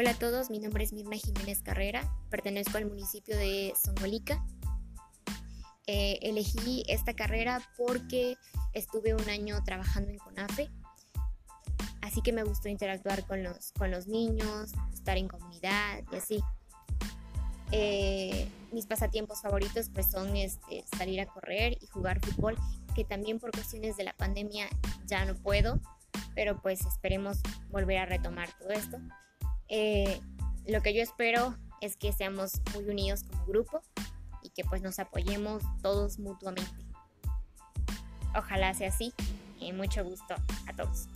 Hola a todos, mi nombre es Mirna Jiménez Carrera, pertenezco al municipio de Songolica. Eh, elegí esta carrera porque estuve un año trabajando en CONAFE, así que me gustó interactuar con los, con los niños, estar en comunidad y así. Eh, mis pasatiempos favoritos pues son este, salir a correr y jugar fútbol, que también por cuestiones de la pandemia ya no puedo, pero pues esperemos volver a retomar todo esto. Eh, lo que yo espero es que seamos muy unidos como grupo y que pues nos apoyemos todos mutuamente. Ojalá sea así y mucho gusto a todos.